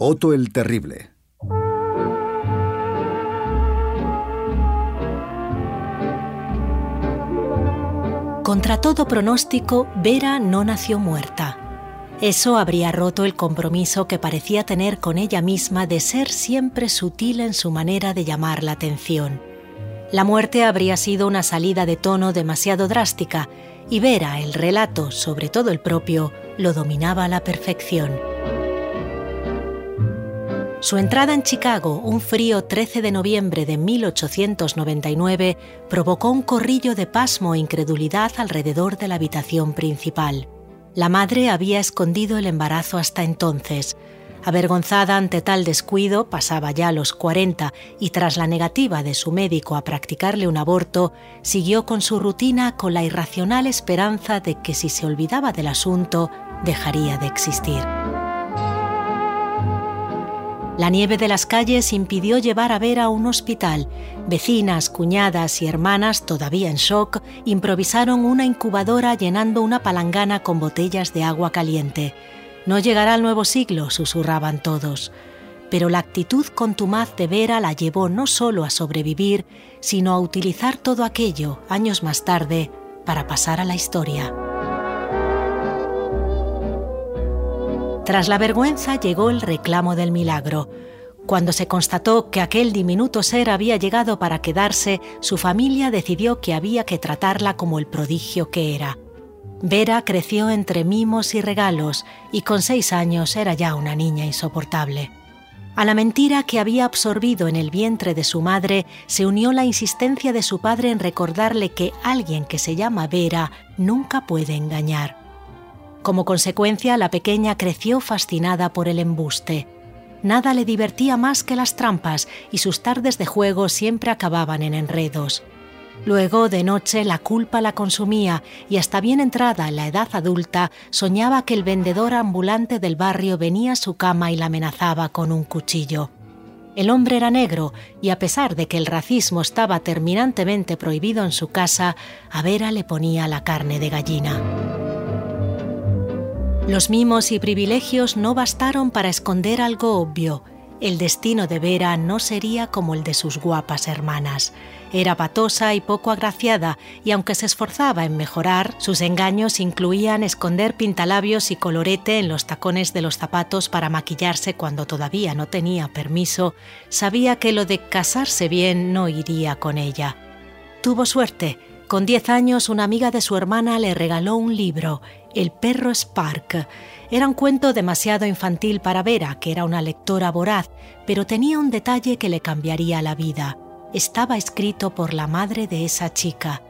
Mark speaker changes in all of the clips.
Speaker 1: Otto el Terrible.
Speaker 2: Contra todo pronóstico, Vera no nació muerta. Eso habría roto el compromiso que parecía tener con ella misma de ser siempre sutil en su manera de llamar la atención. La muerte habría sido una salida de tono demasiado drástica y Vera, el relato, sobre todo el propio, lo dominaba a la perfección. Su entrada en Chicago, un frío 13 de noviembre de 1899, provocó un corrillo de pasmo e incredulidad alrededor de la habitación principal. La madre había escondido el embarazo hasta entonces, Avergonzada ante tal descuido, pasaba ya los 40 y tras la negativa de su médico a practicarle un aborto, siguió con su rutina con la irracional esperanza de que si se olvidaba del asunto, dejaría de existir. La nieve de las calles impidió llevar a Vera a un hospital. Vecinas, cuñadas y hermanas, todavía en shock, improvisaron una incubadora llenando una palangana con botellas de agua caliente. No llegará el nuevo siglo, susurraban todos, pero la actitud contumaz de Vera la llevó no solo a sobrevivir, sino a utilizar todo aquello, años más tarde, para pasar a la historia. Tras la vergüenza llegó el reclamo del milagro. Cuando se constató que aquel diminuto ser había llegado para quedarse, su familia decidió que había que tratarla como el prodigio que era. Vera creció entre mimos y regalos y con seis años era ya una niña insoportable. A la mentira que había absorbido en el vientre de su madre se unió la insistencia de su padre en recordarle que alguien que se llama Vera nunca puede engañar. Como consecuencia, la pequeña creció fascinada por el embuste. Nada le divertía más que las trampas y sus tardes de juego siempre acababan en enredos. Luego, de noche, la culpa la consumía y hasta bien entrada en la edad adulta, soñaba que el vendedor ambulante del barrio venía a su cama y la amenazaba con un cuchillo. El hombre era negro y a pesar de que el racismo estaba terminantemente prohibido en su casa, a Vera le ponía la carne de gallina. Los mimos y privilegios no bastaron para esconder algo obvio. El destino de Vera no sería como el de sus guapas hermanas. Era patosa y poco agraciada, y aunque se esforzaba en mejorar, sus engaños incluían esconder pintalabios y colorete en los tacones de los zapatos para maquillarse cuando todavía no tenía permiso, sabía que lo de casarse bien no iría con ella. Tuvo suerte. Con diez años una amiga de su hermana le regaló un libro, El perro Spark. Era un cuento demasiado infantil para Vera, que era una lectora voraz, pero tenía un detalle que le cambiaría la vida estaba escrito por la madre de esa chica.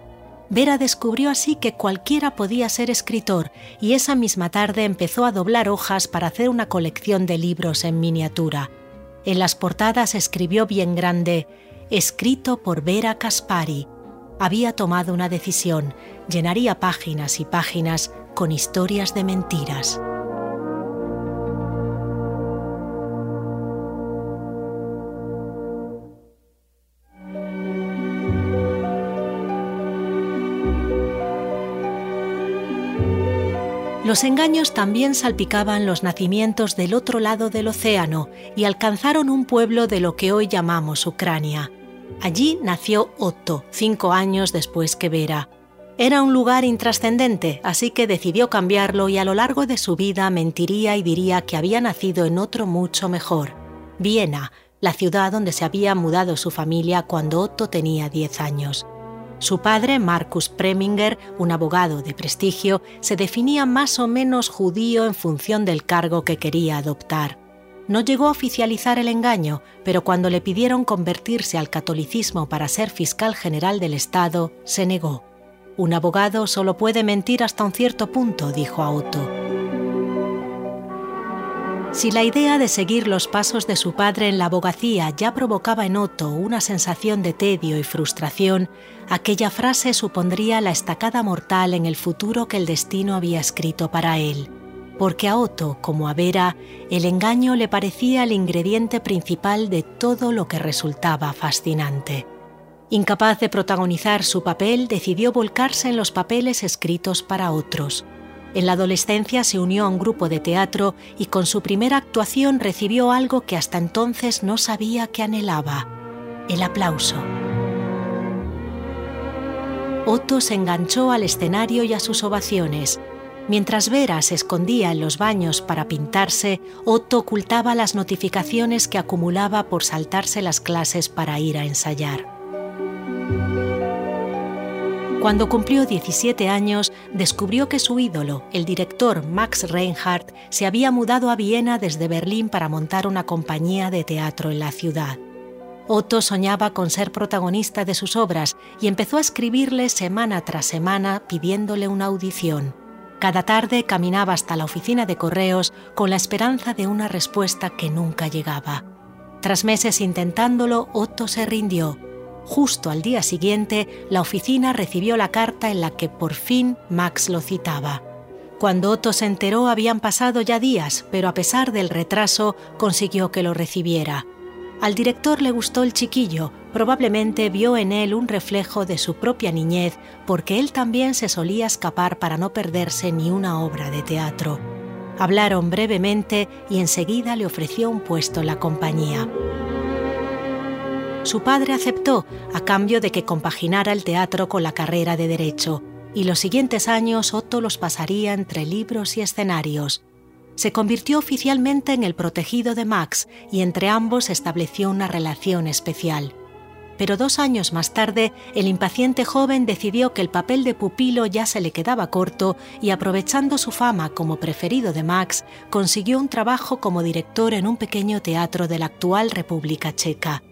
Speaker 2: Vera descubrió así que cualquiera podía ser escritor y esa misma tarde empezó a doblar hojas para hacer una colección de libros en miniatura. En las portadas escribió bien grande, escrito por Vera Caspari. Había tomado una decisión, llenaría páginas y páginas con historias de mentiras. Los engaños también salpicaban los nacimientos del otro lado del océano y alcanzaron un pueblo de lo que hoy llamamos Ucrania. Allí nació Otto, cinco años después que Vera. Era un lugar intrascendente, así que decidió cambiarlo y a lo largo de su vida mentiría y diría que había nacido en otro mucho mejor, Viena, la ciudad donde se había mudado su familia cuando Otto tenía diez años. Su padre, Marcus Preminger, un abogado de prestigio, se definía más o menos judío en función del cargo que quería adoptar. No llegó a oficializar el engaño, pero cuando le pidieron convertirse al catolicismo para ser fiscal general del Estado, se negó. Un abogado solo puede mentir hasta un cierto punto, dijo a Otto. Si la idea de seguir los pasos de su padre en la abogacía ya provocaba en Otto una sensación de tedio y frustración, aquella frase supondría la estacada mortal en el futuro que el destino había escrito para él. Porque a Otto, como a Vera, el engaño le parecía el ingrediente principal de todo lo que resultaba fascinante. Incapaz de protagonizar su papel, decidió volcarse en los papeles escritos para otros En la adolescencia se unió a un grupo de teatro y con su primera actuación recibió algo que hasta entonces no sabía que anhelaba, el aplauso. Otto se enganchó al escenario y a sus ovaciones. Mientras Vera se escondía en los baños para pintarse, Otto ocultaba las notificaciones que acumulaba por saltarse las clases para ir a ensayar. Cuando cumplió 17 años, descubrió que su ídolo, el director Max Reinhardt, se había mudado a Viena desde Berlín para montar una compañía de teatro en la ciudad. Otto soñaba con ser protagonista de sus obras y empezó a escribirle semana tras semana pidiéndole una audición. Cada tarde caminaba hasta la oficina de correos con la esperanza de una respuesta que nunca llegaba. Tras meses intentándolo, Otto se rindió. Justo al día siguiente, la oficina recibió la carta en la que por fin Max lo citaba. Cuando Otto se enteró habían pasado ya días, pero a pesar del retraso consiguió que lo recibiera. Al director le gustó el chiquillo, probablemente vio en él un reflejo de su propia niñez, porque él también se solía escapar para no perderse ni una obra de teatro. Hablaron brevemente y enseguida le ofreció un puesto en la compañía. Su padre aceptó a cambio de que compaginara el teatro con la carrera de derecho, y los siguientes años Otto los pasaría entre libros y escenarios se convirtió oficialmente en el protegido de Max y entre ambos estableció una relación especial. Pero dos años más tarde, el impaciente joven decidió que el papel de pupilo ya se le quedaba corto y aprovechando su fama como preferido de Max, consiguió un trabajo como director en un pequeño teatro de la actual República Checa.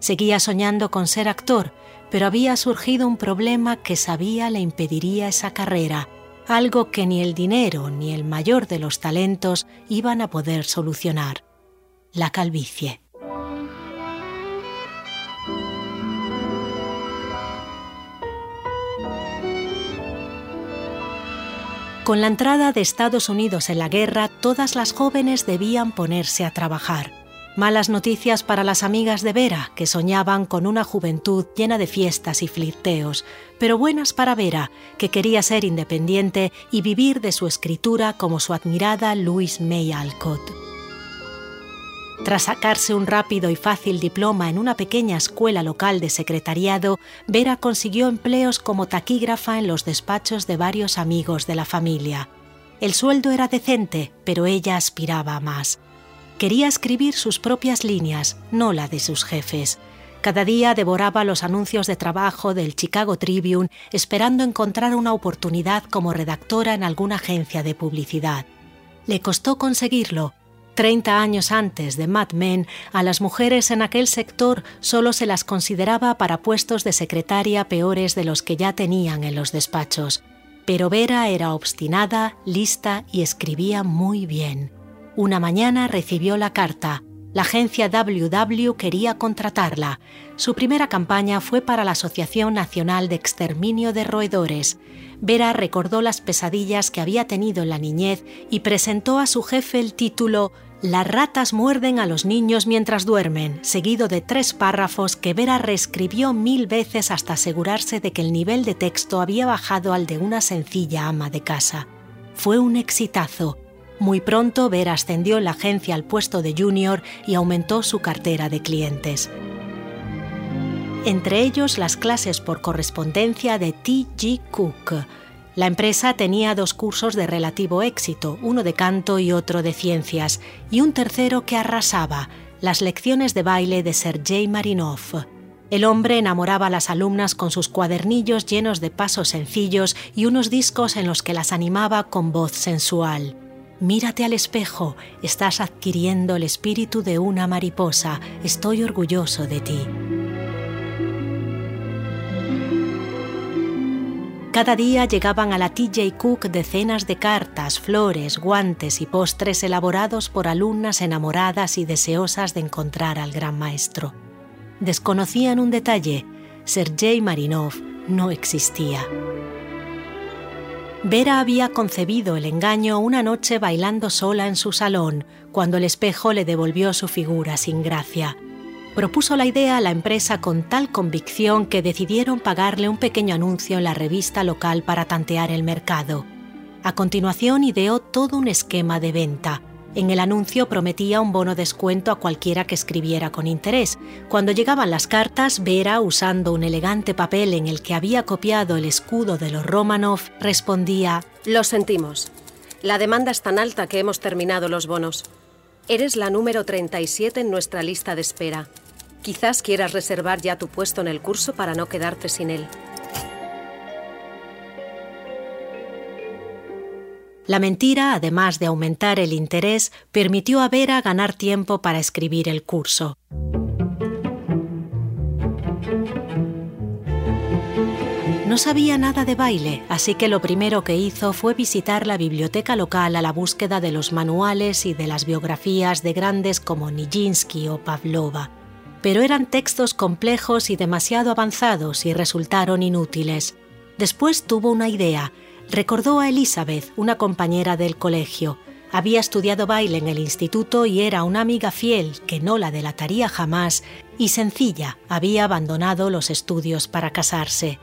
Speaker 2: Seguía soñando con ser actor, pero había surgido un problema que sabía le impediría esa carrera algo que ni el dinero ni el mayor de los talentos iban a poder solucionar, la calvicie. Con la entrada de Estados Unidos en la guerra, todas las jóvenes debían ponerse a trabajar. Malas noticias para las amigas de Vera, que soñaban con una juventud llena de fiestas y flirteos, pero buenas para Vera, que quería ser independiente y vivir de su escritura como su admirada Louise May Alcott. Tras sacarse un rápido y fácil diploma en una pequeña escuela local de secretariado, Vera consiguió empleos como taquígrafa en los despachos de varios amigos de la familia. El sueldo era decente, pero ella aspiraba a más. Quería escribir sus propias líneas, no la de sus jefes. Cada día devoraba los anuncios de trabajo del Chicago Tribune esperando encontrar una oportunidad como redactora en alguna agencia de publicidad. Le costó conseguirlo. Treinta años antes de Mad Men, a las mujeres en aquel sector solo se las consideraba para puestos de secretaria peores de los que ya tenían en los despachos. Pero Vera era obstinada, lista y escribía muy bien. Una mañana recibió la carta. La agencia WW quería contratarla. Su primera campaña fue para la Asociación Nacional de Exterminio de Roedores. Vera recordó las pesadillas que había tenido en la niñez y presentó a su jefe el título Las ratas muerden a los niños mientras duermen, seguido de tres párrafos que Vera reescribió mil veces hasta asegurarse de que el nivel de texto había bajado al de una sencilla ama de casa. Fue un exitazo muy pronto, Vera ascendió en la agencia al puesto de junior y aumentó su cartera de clientes. Entre ellos las clases por correspondencia de T.G. Cook. La empresa tenía dos cursos de relativo éxito, uno de canto y otro de ciencias, y un tercero que arrasaba, las lecciones de baile de Sergei Marinov. El hombre enamoraba a las alumnas con sus cuadernillos llenos de pasos sencillos y unos discos en los que las animaba con voz sensual. Mírate al espejo, estás adquiriendo el espíritu de una mariposa, estoy orgulloso de ti. Cada día llegaban a la TJ Cook decenas de cartas, flores, guantes y postres elaborados por alumnas enamoradas y deseosas de encontrar al gran maestro. Desconocían un detalle, Sergei Marinov no existía. Vera había concebido el engaño una noche bailando sola en su salón, cuando el espejo le devolvió su figura sin gracia. Propuso la idea a la empresa con tal convicción que decidieron pagarle un pequeño anuncio en la revista local para tantear el mercado. A continuación ideó todo un esquema de venta. En el anuncio prometía un bono descuento a cualquiera que escribiera con interés. Cuando llegaban las cartas, Vera, usando un elegante papel en el que había copiado el escudo de los Romanov, respondía:
Speaker 1: Lo sentimos. La demanda es tan alta que hemos terminado los bonos. Eres la número 37 en nuestra lista de espera. Quizás quieras reservar ya tu puesto en el curso para no quedarte sin él.
Speaker 2: La mentira, además de aumentar el interés, permitió a Vera ganar tiempo para escribir el curso. No sabía nada de baile, así que lo primero que hizo fue visitar la biblioteca local a la búsqueda de los manuales y de las biografías de grandes como Nijinsky o Pavlova. Pero eran textos complejos y demasiado avanzados y resultaron inútiles. Después tuvo una idea recordó a Elizabeth, una compañera del colegio. Había estudiado baile en el instituto y era una amiga fiel que no la delataría jamás y sencilla, había abandonado los estudios para casarse.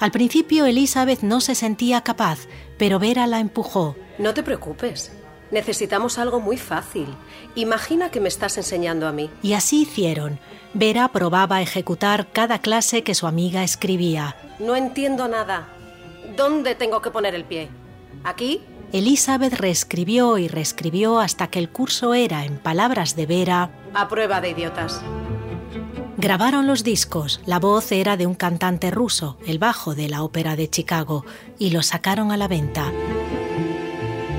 Speaker 2: Al principio Elizabeth no se sentía capaz, pero Vera la empujó.
Speaker 1: No te preocupes. Necesitamos algo muy fácil. Imagina que me estás enseñando a mí.
Speaker 2: Y así hicieron. Vera probaba ejecutar cada clase que su amiga escribía.
Speaker 1: No entiendo nada. ¿Dónde tengo que poner el pie? ¿Aquí?
Speaker 2: Elizabeth reescribió y reescribió hasta que el curso era, en palabras de Vera,
Speaker 1: a prueba de idiotas.
Speaker 2: Grabaron los discos, la voz era de un cantante ruso, el bajo de la ópera de Chicago, y los sacaron a la venta.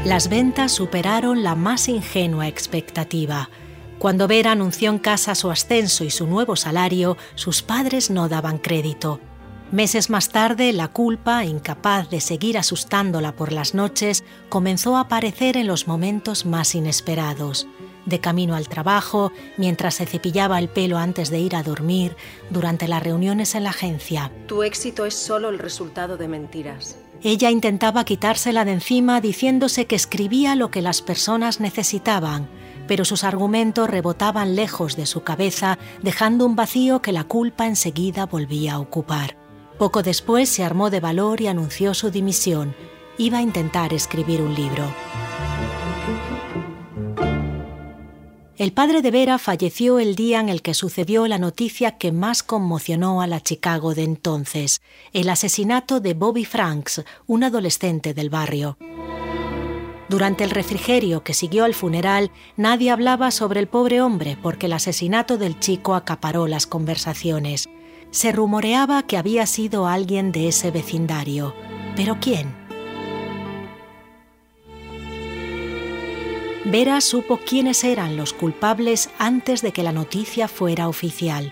Speaker 2: Las ventas superaron la más ingenua expectativa. Cuando Vera anunció en casa su ascenso y su nuevo salario, sus padres no daban crédito. Meses más tarde, la culpa, incapaz de seguir asustándola por las noches, comenzó a aparecer en los momentos más inesperados. De camino al trabajo, mientras se cepillaba el pelo antes de ir a dormir, durante las reuniones en la agencia.
Speaker 1: Tu éxito es solo el resultado de mentiras.
Speaker 2: Ella intentaba quitársela de encima diciéndose que escribía lo que las personas necesitaban, pero sus argumentos rebotaban lejos de su cabeza, dejando un vacío que la culpa enseguida volvía a ocupar. Poco después se armó de valor y anunció su dimisión. Iba a intentar escribir un libro. El padre de Vera falleció el día en el que sucedió la noticia que más conmocionó a la Chicago de entonces, el asesinato de Bobby Franks, un adolescente del barrio. Durante el refrigerio que siguió al funeral, nadie hablaba sobre el pobre hombre porque el asesinato del chico acaparó las conversaciones. Se rumoreaba que había sido alguien de ese vecindario. ¿Pero quién? Vera supo quiénes eran los culpables antes de que la noticia fuera oficial.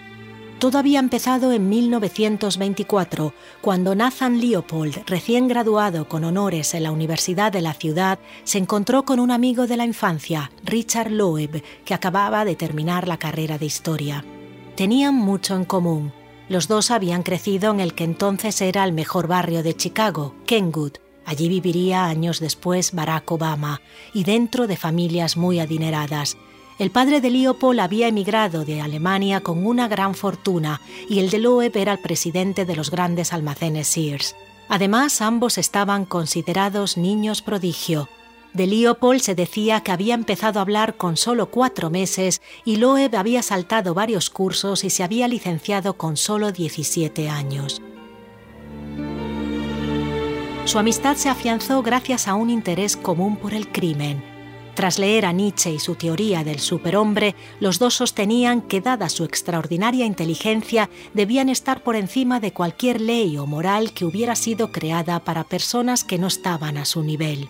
Speaker 2: Todo había empezado en 1924, cuando Nathan Leopold, recién graduado con honores en la Universidad de la ciudad, se encontró con un amigo de la infancia, Richard Loeb, que acababa de terminar la carrera de historia. Tenían mucho en común. Los dos habían crecido en el que entonces era el mejor barrio de Chicago, Kenwood. Allí viviría años después Barack Obama, y dentro de familias muy adineradas. El padre de Leopold había emigrado de Alemania con una gran fortuna y el de Loeb era el presidente de los grandes almacenes Sears. Además, ambos estaban considerados niños prodigio, de Leopold se decía que había empezado a hablar con solo cuatro meses y Loeb había saltado varios cursos y se había licenciado con solo 17 años. Su amistad se afianzó gracias a un interés común por el crimen. Tras leer a Nietzsche y su teoría del superhombre, los dos sostenían que, dada su extraordinaria inteligencia, debían estar por encima de cualquier ley o moral que hubiera sido creada para personas que no estaban a su nivel.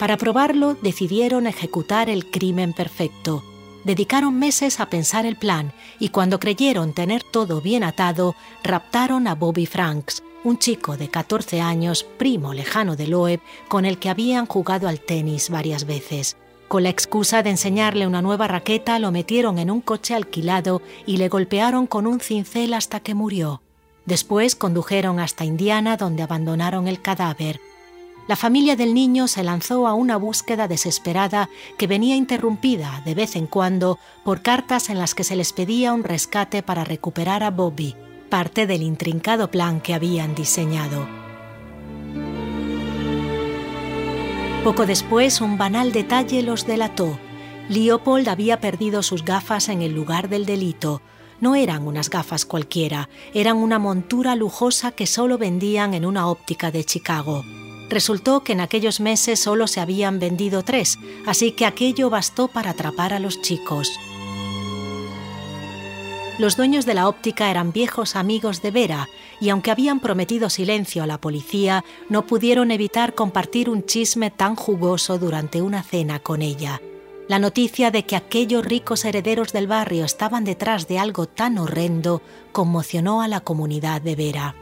Speaker 2: Para probarlo, decidieron ejecutar el crimen perfecto. Dedicaron meses a pensar el plan y cuando creyeron tener todo bien atado, raptaron a Bobby Franks, un chico de 14 años, primo lejano de Loeb, con el que habían jugado al tenis varias veces. Con la excusa de enseñarle una nueva raqueta, lo metieron en un coche alquilado y le golpearon con un cincel hasta que murió. Después condujeron hasta Indiana donde abandonaron el cadáver la familia del niño se lanzó a una búsqueda desesperada que venía interrumpida de vez en cuando por cartas en las que se les pedía un rescate para recuperar a Bobby, parte del intrincado plan que habían diseñado. Poco después, un banal detalle los delató. Leopold había perdido sus gafas en el lugar del delito. No eran unas gafas cualquiera, eran una montura lujosa que solo vendían en una óptica de Chicago. Resultó que en aquellos meses solo se habían vendido tres, así que aquello bastó para atrapar a los chicos. Los dueños de la óptica eran viejos amigos de Vera y aunque habían prometido silencio a la policía, no pudieron evitar compartir un chisme tan jugoso durante una cena con ella. La noticia de que aquellos ricos herederos del barrio estaban detrás de algo tan horrendo conmocionó a la comunidad de Vera.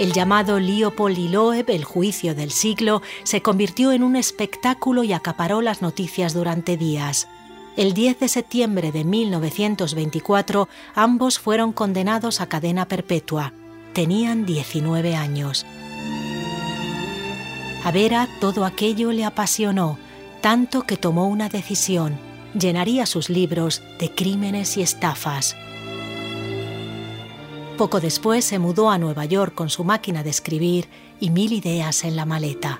Speaker 2: El llamado Leopold Loeb, el juicio del siglo, se convirtió en un espectáculo y acaparó las noticias durante días. El 10 de septiembre de 1924 ambos fueron condenados a cadena perpetua. Tenían 19 años. A Vera todo aquello le apasionó, tanto que tomó una decisión. Llenaría sus libros de crímenes y estafas. Poco después se mudó a Nueva York con su máquina de escribir y mil ideas en la maleta.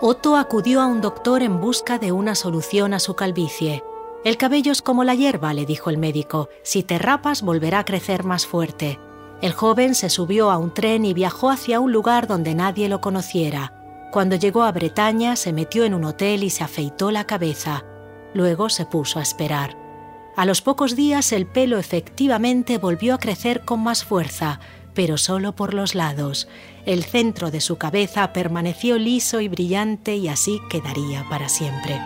Speaker 2: Otto acudió a un doctor en busca de una solución a su calvicie. El cabello es como la hierba, le dijo el médico. Si te rapas volverá a crecer más fuerte. El joven se subió a un tren y viajó hacia un lugar donde nadie lo conociera. Cuando llegó a Bretaña se metió en un hotel y se afeitó la cabeza. Luego se puso a esperar. A los pocos días el pelo efectivamente volvió a crecer con más fuerza, pero solo por los lados. El centro de su cabeza permaneció liso y brillante y así quedaría para siempre.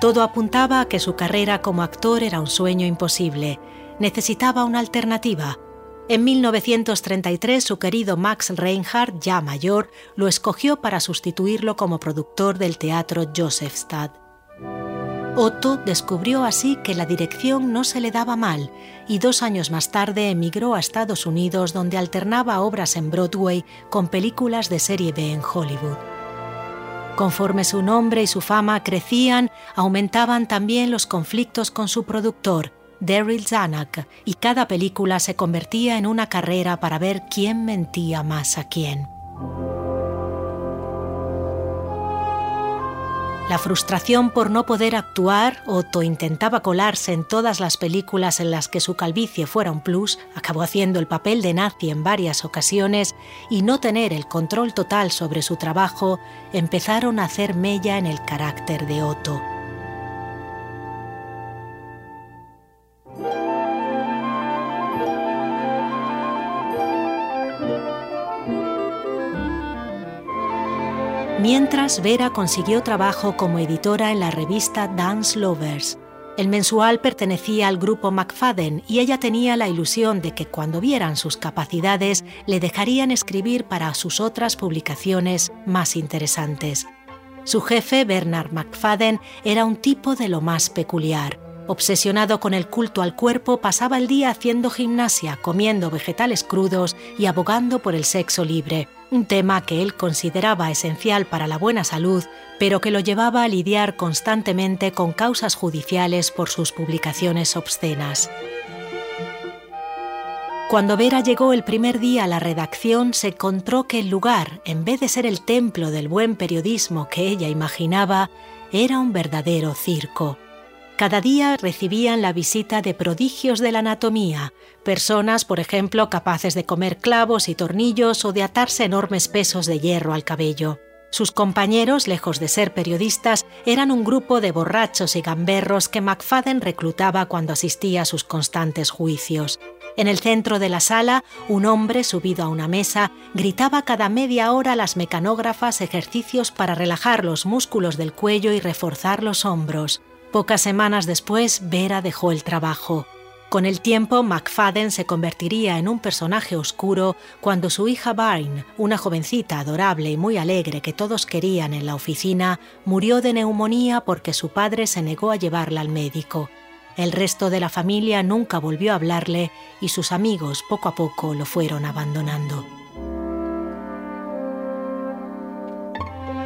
Speaker 2: Todo apuntaba a que su carrera como actor era un sueño imposible. Necesitaba una alternativa. En 1933 su querido Max Reinhardt, ya mayor, lo escogió para sustituirlo como productor del teatro Josephstadt. Otto descubrió así que la dirección no se le daba mal y dos años más tarde emigró a Estados Unidos donde alternaba obras en Broadway con películas de serie B en Hollywood. Conforme su nombre y su fama crecían, aumentaban también los conflictos con su productor, Daryl Zanuck, y cada película se convertía en una carrera para ver quién mentía más a quién. La frustración por no poder actuar, Otto intentaba colarse en todas las películas en las que su calvicie fuera un plus, acabó haciendo el papel de nazi en varias ocasiones y no tener el control total sobre su trabajo empezaron a hacer mella en el carácter de Otto. Mientras, Vera consiguió trabajo como editora en la revista Dance Lovers. El mensual pertenecía al grupo McFadden y ella tenía la ilusión de que cuando vieran sus capacidades le dejarían escribir para sus otras publicaciones más interesantes. Su jefe, Bernard McFadden, era un tipo de lo más peculiar. Obsesionado con el culto al cuerpo, pasaba el día haciendo gimnasia, comiendo vegetales crudos y abogando por el sexo libre un tema que él consideraba esencial para la buena salud, pero que lo llevaba a lidiar constantemente con causas judiciales por sus publicaciones obscenas. Cuando Vera llegó el primer día a la redacción, se encontró que el lugar, en vez de ser el templo del buen periodismo que ella imaginaba, era un verdadero circo. Cada día recibían la visita de prodigios de la anatomía, personas, por ejemplo, capaces de comer clavos y tornillos o de atarse enormes pesos de hierro al cabello. Sus compañeros, lejos de ser periodistas, eran un grupo de borrachos y gamberros que McFadden reclutaba cuando asistía a sus constantes juicios. En el centro de la sala, un hombre subido a una mesa gritaba cada media hora a las mecanógrafas ejercicios para relajar los músculos del cuello y reforzar los hombros. Pocas semanas después, Vera dejó el trabajo. Con el tiempo, McFadden se convertiría en un personaje oscuro cuando su hija Barn, una jovencita adorable y muy alegre que todos querían en la oficina, murió de neumonía porque su padre se negó a llevarla al médico. El resto de la familia nunca volvió a hablarle y sus amigos poco a poco lo fueron abandonando.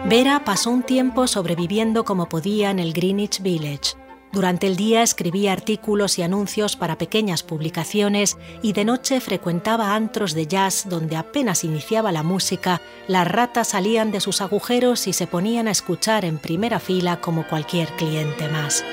Speaker 2: Vera pasó un tiempo sobreviviendo como podía en el Greenwich Village. Durante el día escribía artículos y anuncios para pequeñas publicaciones y de noche frecuentaba antros de jazz donde apenas iniciaba la música, las ratas salían de sus agujeros y se ponían a escuchar en primera fila como cualquier cliente más.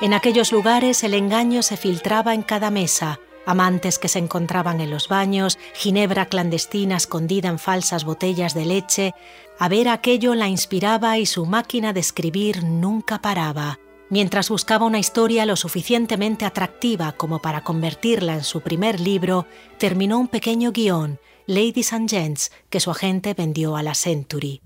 Speaker 2: En aquellos lugares el engaño se filtraba en cada mesa, amantes que se encontraban en los baños, ginebra clandestina escondida en falsas botellas de leche. A ver aquello la inspiraba y su máquina de escribir nunca paraba. Mientras buscaba una historia lo suficientemente atractiva como para convertirla en su primer libro, terminó un pequeño guion, Ladies and Gents, que su agente vendió a la Century.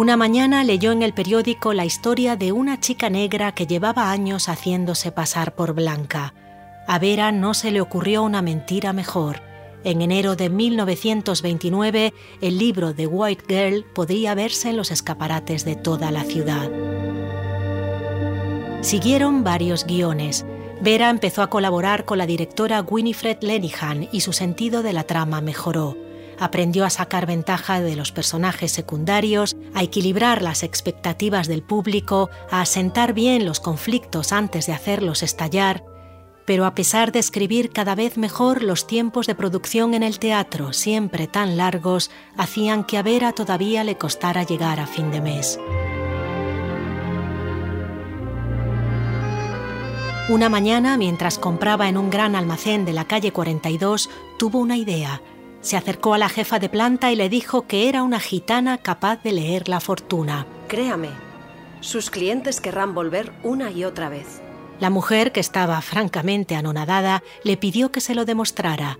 Speaker 2: Una mañana leyó en el periódico la historia de una chica negra que llevaba años haciéndose pasar por blanca. A Vera no se le ocurrió una mentira mejor. En enero de 1929, el libro The White Girl podría verse en los escaparates de toda la ciudad. Siguieron varios guiones. Vera empezó a colaborar con la directora Winifred Lenihan y su sentido de la trama mejoró aprendió a sacar ventaja de los personajes secundarios, a equilibrar las expectativas del público, a asentar bien los conflictos antes de hacerlos estallar, pero a pesar de escribir cada vez mejor, los tiempos de producción en el teatro, siempre tan largos, hacían que a Vera todavía le costara llegar a fin de mes. Una mañana, mientras compraba en un gran almacén de la calle 42, tuvo una idea se acercó a la jefa de planta y le dijo que era una gitana capaz de leer la fortuna.
Speaker 1: Créame, sus clientes querrán volver una y otra vez.
Speaker 2: La mujer, que estaba francamente anonadada, le pidió que se lo demostrara.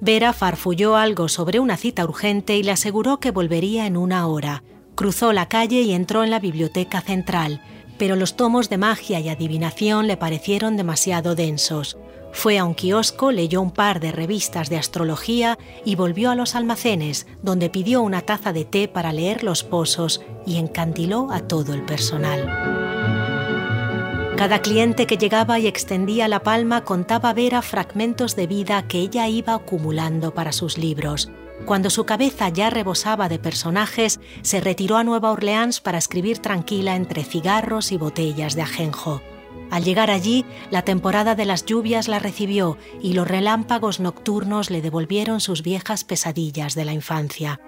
Speaker 2: Vera farfulló algo sobre una cita urgente y le aseguró que volvería en una hora. Cruzó la calle y entró en la biblioteca central, pero los tomos de magia y adivinación le parecieron demasiado densos. Fue a un kiosco, leyó un par de revistas de astrología y volvió a los almacenes, donde pidió una taza de té para leer los pozos y encantiló a todo el personal. Cada cliente que llegaba y extendía la palma contaba a Vera fragmentos de vida que ella iba acumulando para sus libros. Cuando su cabeza ya rebosaba de personajes, se retiró a Nueva Orleans para escribir tranquila entre cigarros y botellas de ajenjo. Al llegar allí, la temporada de las lluvias la recibió y los relámpagos nocturnos le devolvieron sus viejas pesadillas de la infancia.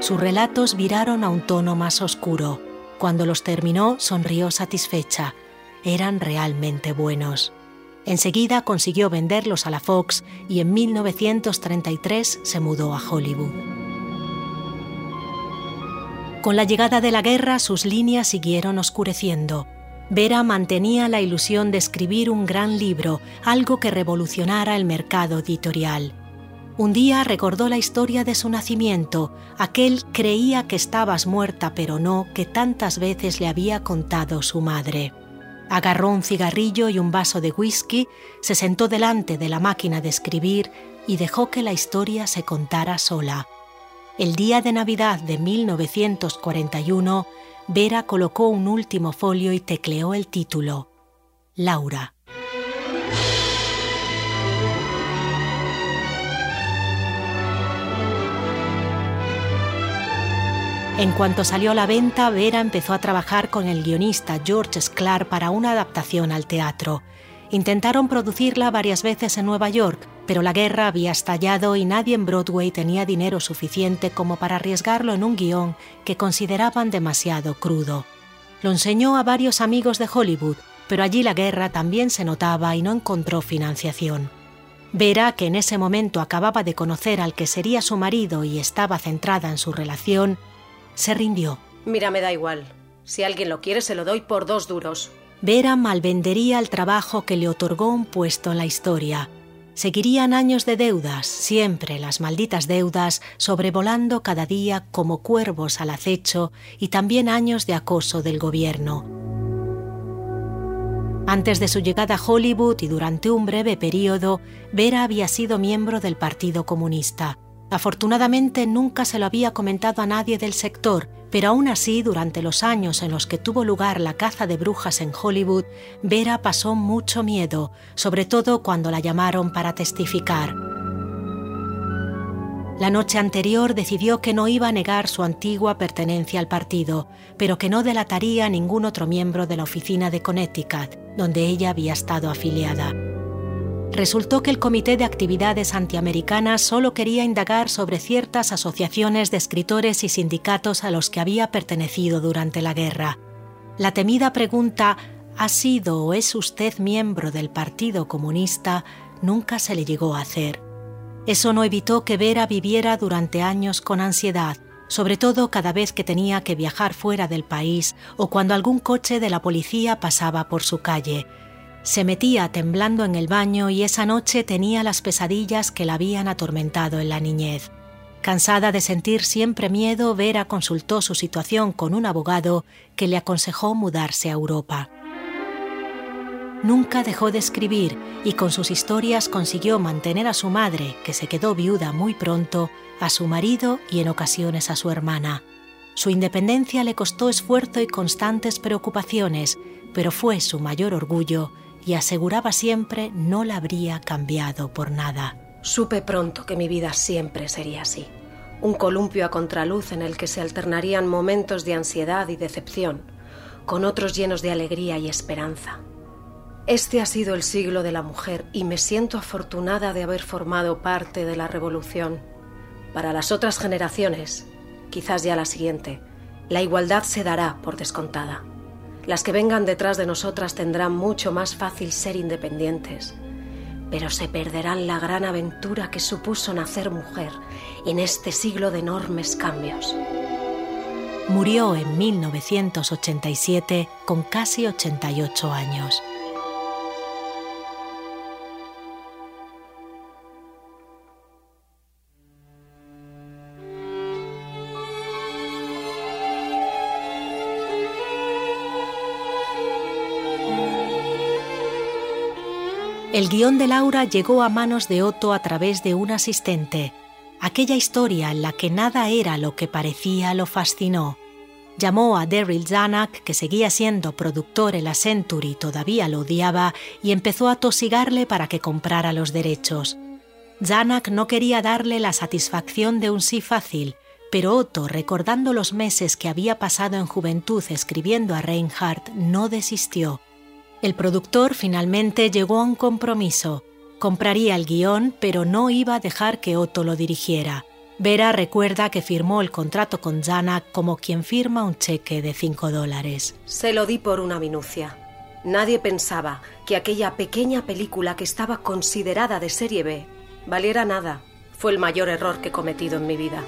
Speaker 2: Sus relatos viraron a un tono más oscuro. Cuando los terminó, sonrió satisfecha. Eran realmente buenos. Enseguida consiguió venderlos a la Fox y en 1933 se mudó a Hollywood. Con la llegada de la guerra sus líneas siguieron oscureciendo. Vera mantenía la ilusión de escribir un gran libro, algo que revolucionara el mercado editorial. Un día recordó la historia de su nacimiento, aquel creía que estabas muerta pero no que tantas veces le había contado su madre. Agarró un cigarrillo y un vaso de whisky, se sentó delante de la máquina de escribir y dejó que la historia se contara sola. El día de Navidad de 1941, Vera colocó un último folio y tecleó el título, Laura. En cuanto salió a la venta, Vera empezó a trabajar con el guionista George Sklar para una adaptación al teatro. Intentaron producirla varias veces en Nueva York, pero la guerra había estallado y nadie en Broadway tenía dinero suficiente como para arriesgarlo en un guion que consideraban demasiado crudo. Lo enseñó a varios amigos de Hollywood, pero allí la guerra también se notaba y no encontró financiación. Vera, que en ese momento acababa de conocer al que sería su marido y estaba centrada en su relación, se rindió.
Speaker 1: Mira, me da igual. Si alguien lo quiere, se lo doy por dos duros.
Speaker 2: Vera malvendería el trabajo que le otorgó un puesto en la historia Seguirían años de deudas, siempre las malditas deudas, sobrevolando cada día como cuervos al acecho y también años de acoso del gobierno. Antes de su llegada a Hollywood y durante un breve periodo, Vera había sido miembro del Partido Comunista. Afortunadamente nunca se lo había comentado a nadie del sector, pero aún así, durante los años en los que tuvo lugar la caza de brujas en Hollywood, Vera pasó mucho miedo, sobre todo cuando la llamaron para testificar. La noche anterior decidió que no iba a negar su antigua pertenencia al partido, pero que no delataría a ningún otro miembro de la oficina de Connecticut, donde ella había estado afiliada resultó que el Comité de Actividades Antiamericanas solo quería indagar sobre ciertas asociaciones de escritores y sindicatos a los que había pertenecido durante la guerra. La temida pregunta ¿Ha sido o es usted miembro del Partido Comunista? nunca se le llegó a hacer. Eso no evitó que Vera viviera durante años con ansiedad, sobre todo cada vez que tenía que viajar fuera del país o cuando algún coche de la policía pasaba por su calle, se metía temblando en el baño y esa noche tenía las pesadillas que la habían atormentado en la niñez. Cansada de sentir siempre miedo, Vera consultó su situación con un abogado que le aconsejó mudarse a Europa. Nunca dejó de escribir y con sus historias consiguió mantener a su madre, que se quedó viuda muy pronto, a su marido y en ocasiones a su hermana. Su independencia le costó esfuerzo y constantes preocupaciones, pero fue su mayor orgullo y aseguraba siempre no la habría cambiado por nada.
Speaker 1: Supe pronto que mi vida siempre sería así. Un columpio a contraluz en el que se alternarían momentos de ansiedad y decepción, con otros llenos de alegría y esperanza. Este ha sido el siglo de la mujer y me siento afortunada de haber formado parte de la revolución. Para las otras generaciones, quizás ya la siguiente, la igualdad se dará por descontada. Las que vengan detrás de nosotras tendrán mucho más fácil ser independientes, pero se perderán la gran aventura que supuso nacer mujer en este siglo de enormes cambios.
Speaker 2: Murió en 1987 con casi 88 años. El guion de Laura llegó a manos de Otto a través de un asistente. Aquella historia en la que nada era lo que parecía lo fascinó. Llamó a Daryl Zanuck, que seguía siendo productor en la Century, todavía lo odiaba, y empezó a tosigarle para que comprara los derechos. Zanuck no quería darle la satisfacción de un sí fácil, pero Otto, recordando los meses que había pasado en juventud escribiendo a Reinhardt, no desistió. El productor finalmente llegó a un compromiso. Compraría el guion, pero no iba a dejar que Otto lo dirigiera. Vera recuerda que firmó el contrato con Jana como quien firma un cheque de 5 dólares.
Speaker 1: Se lo di por una minucia. Nadie pensaba que aquella pequeña película que estaba considerada de serie B valiera nada. Fue el mayor error que he cometido en mi vida.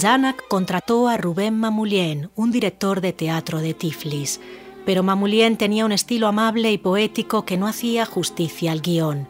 Speaker 2: Janak contrató a Rubén Mamulien, un director de teatro de Tiflis, pero Mamulien tenía un estilo amable y poético que no hacía justicia al guion.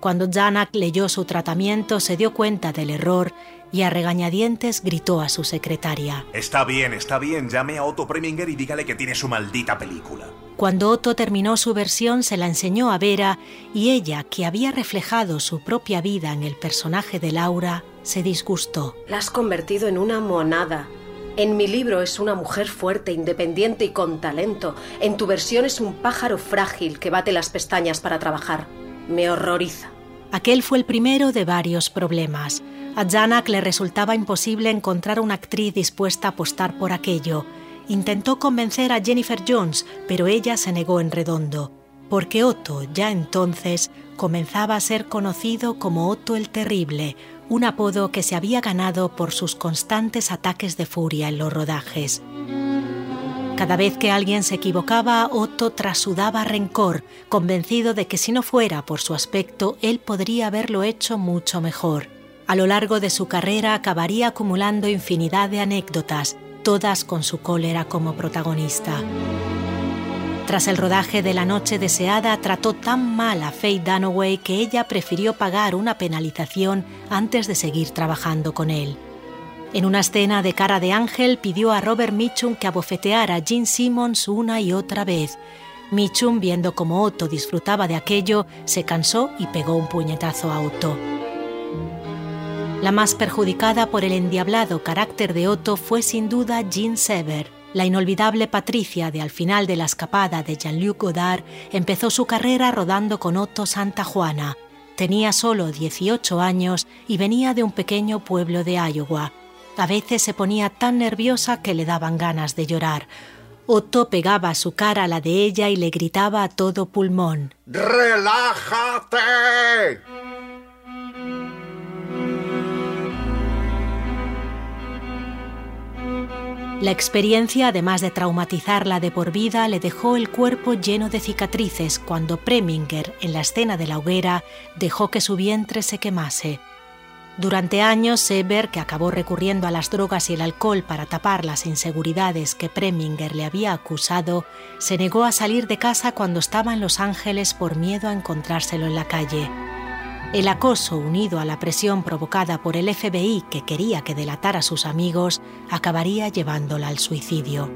Speaker 2: Cuando Janak leyó su tratamiento se dio cuenta del error y a regañadientes gritó a su secretaria.
Speaker 3: Está bien, está bien, llame a Otto Preminger y dígale que tiene su maldita película.
Speaker 2: Cuando Otto terminó su versión se la enseñó a Vera y ella, que había reflejado su propia vida en el personaje de Laura, se disgustó.
Speaker 1: La has convertido en una monada. En mi libro es una mujer fuerte, independiente y con talento. En tu versión es un pájaro frágil que bate las pestañas para trabajar. Me horroriza.
Speaker 2: Aquel fue el primero de varios problemas. A Janak le resultaba imposible encontrar una actriz dispuesta a apostar por aquello. Intentó convencer a Jennifer Jones, pero ella se negó en redondo, porque Otto ya entonces comenzaba a ser conocido como Otto el Terrible, un apodo que se había ganado por sus constantes ataques de furia en los rodajes. Cada vez que alguien se equivocaba, Otto trasudaba rencor, convencido de que si no fuera por su aspecto, él podría haberlo hecho mucho mejor. A lo largo de su carrera acabaría acumulando infinidad de anécdotas, todas con su cólera como protagonista. Tras el rodaje de La Noche Deseada, trató tan mal a Faye Dunaway que ella prefirió pagar una penalización antes de seguir trabajando con él. En una escena de cara de ángel pidió a Robert Mitchum que abofeteara a Gene Simmons una y otra vez. Mitchum, viendo cómo Otto disfrutaba de aquello, se cansó y pegó un puñetazo a Otto. La más perjudicada por el endiablado carácter de Otto fue sin duda Jean Sever. La inolvidable Patricia de al final de la escapada de Jean-Luc Godard empezó su carrera rodando con Otto Santa Juana. Tenía solo 18 años y venía de un pequeño pueblo de Iowa. A veces se ponía tan nerviosa que le daban ganas de llorar. Otto pegaba su cara a la de ella y le gritaba a todo pulmón.
Speaker 4: ¡Relájate!
Speaker 2: La experiencia, además de traumatizarla de por vida, le dejó el cuerpo lleno de cicatrices cuando Preminger, en la escena de la hoguera, dejó que su vientre se quemase. Durante años, Seber, que acabó recurriendo a las drogas y el alcohol para tapar las inseguridades que Preminger le había acusado, se negó a salir de casa cuando estaba en Los Ángeles por miedo a encontrárselo en la calle. El acoso, unido a la presión provocada por el FBI que quería que delatara a sus amigos, acabaría llevándola al suicidio.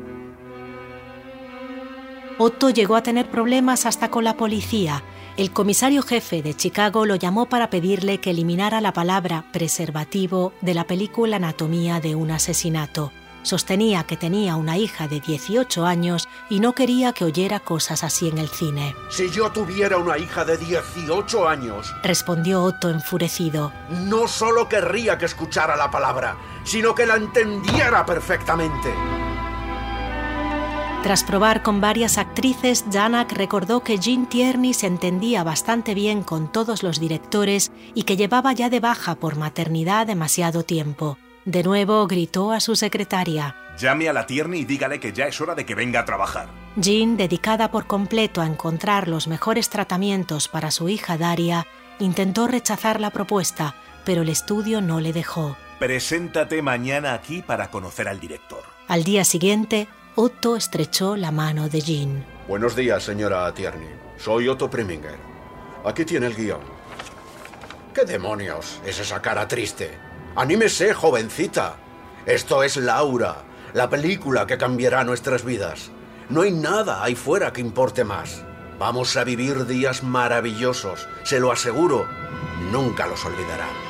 Speaker 2: Otto llegó a tener problemas hasta con la policía, el comisario jefe de Chicago lo llamó para pedirle que eliminara la palabra preservativo de la película Anatomía de un asesinato. Sostenía que tenía una hija de 18 años y no quería que oyera cosas así en el cine.
Speaker 4: Si yo tuviera una hija de 18 años,
Speaker 2: respondió Otto enfurecido,
Speaker 4: no solo querría que escuchara la palabra, sino que la entendiera perfectamente.
Speaker 2: Tras probar con varias actrices, Janak recordó que Jean Tierney se entendía bastante bien con todos los directores y que llevaba ya de baja por maternidad demasiado tiempo. De nuevo gritó a su secretaria.
Speaker 3: Llame a la Tierney y dígale que ya es hora de que venga a trabajar.
Speaker 2: Jean, dedicada por completo a encontrar los mejores tratamientos para su hija Daria, intentó rechazar la propuesta, pero el estudio no le dejó.
Speaker 3: Preséntate mañana aquí para conocer al director.
Speaker 2: Al día siguiente, Otto estrechó la mano de Jean.
Speaker 4: Buenos días, señora Tierney. Soy Otto Preminger. Aquí tiene el guion. ¿Qué demonios es esa cara triste? Anímese, jovencita. Esto es Laura, la película que cambiará nuestras vidas. No hay nada ahí fuera que importe más. Vamos a vivir días maravillosos, se lo aseguro. Nunca los olvidará.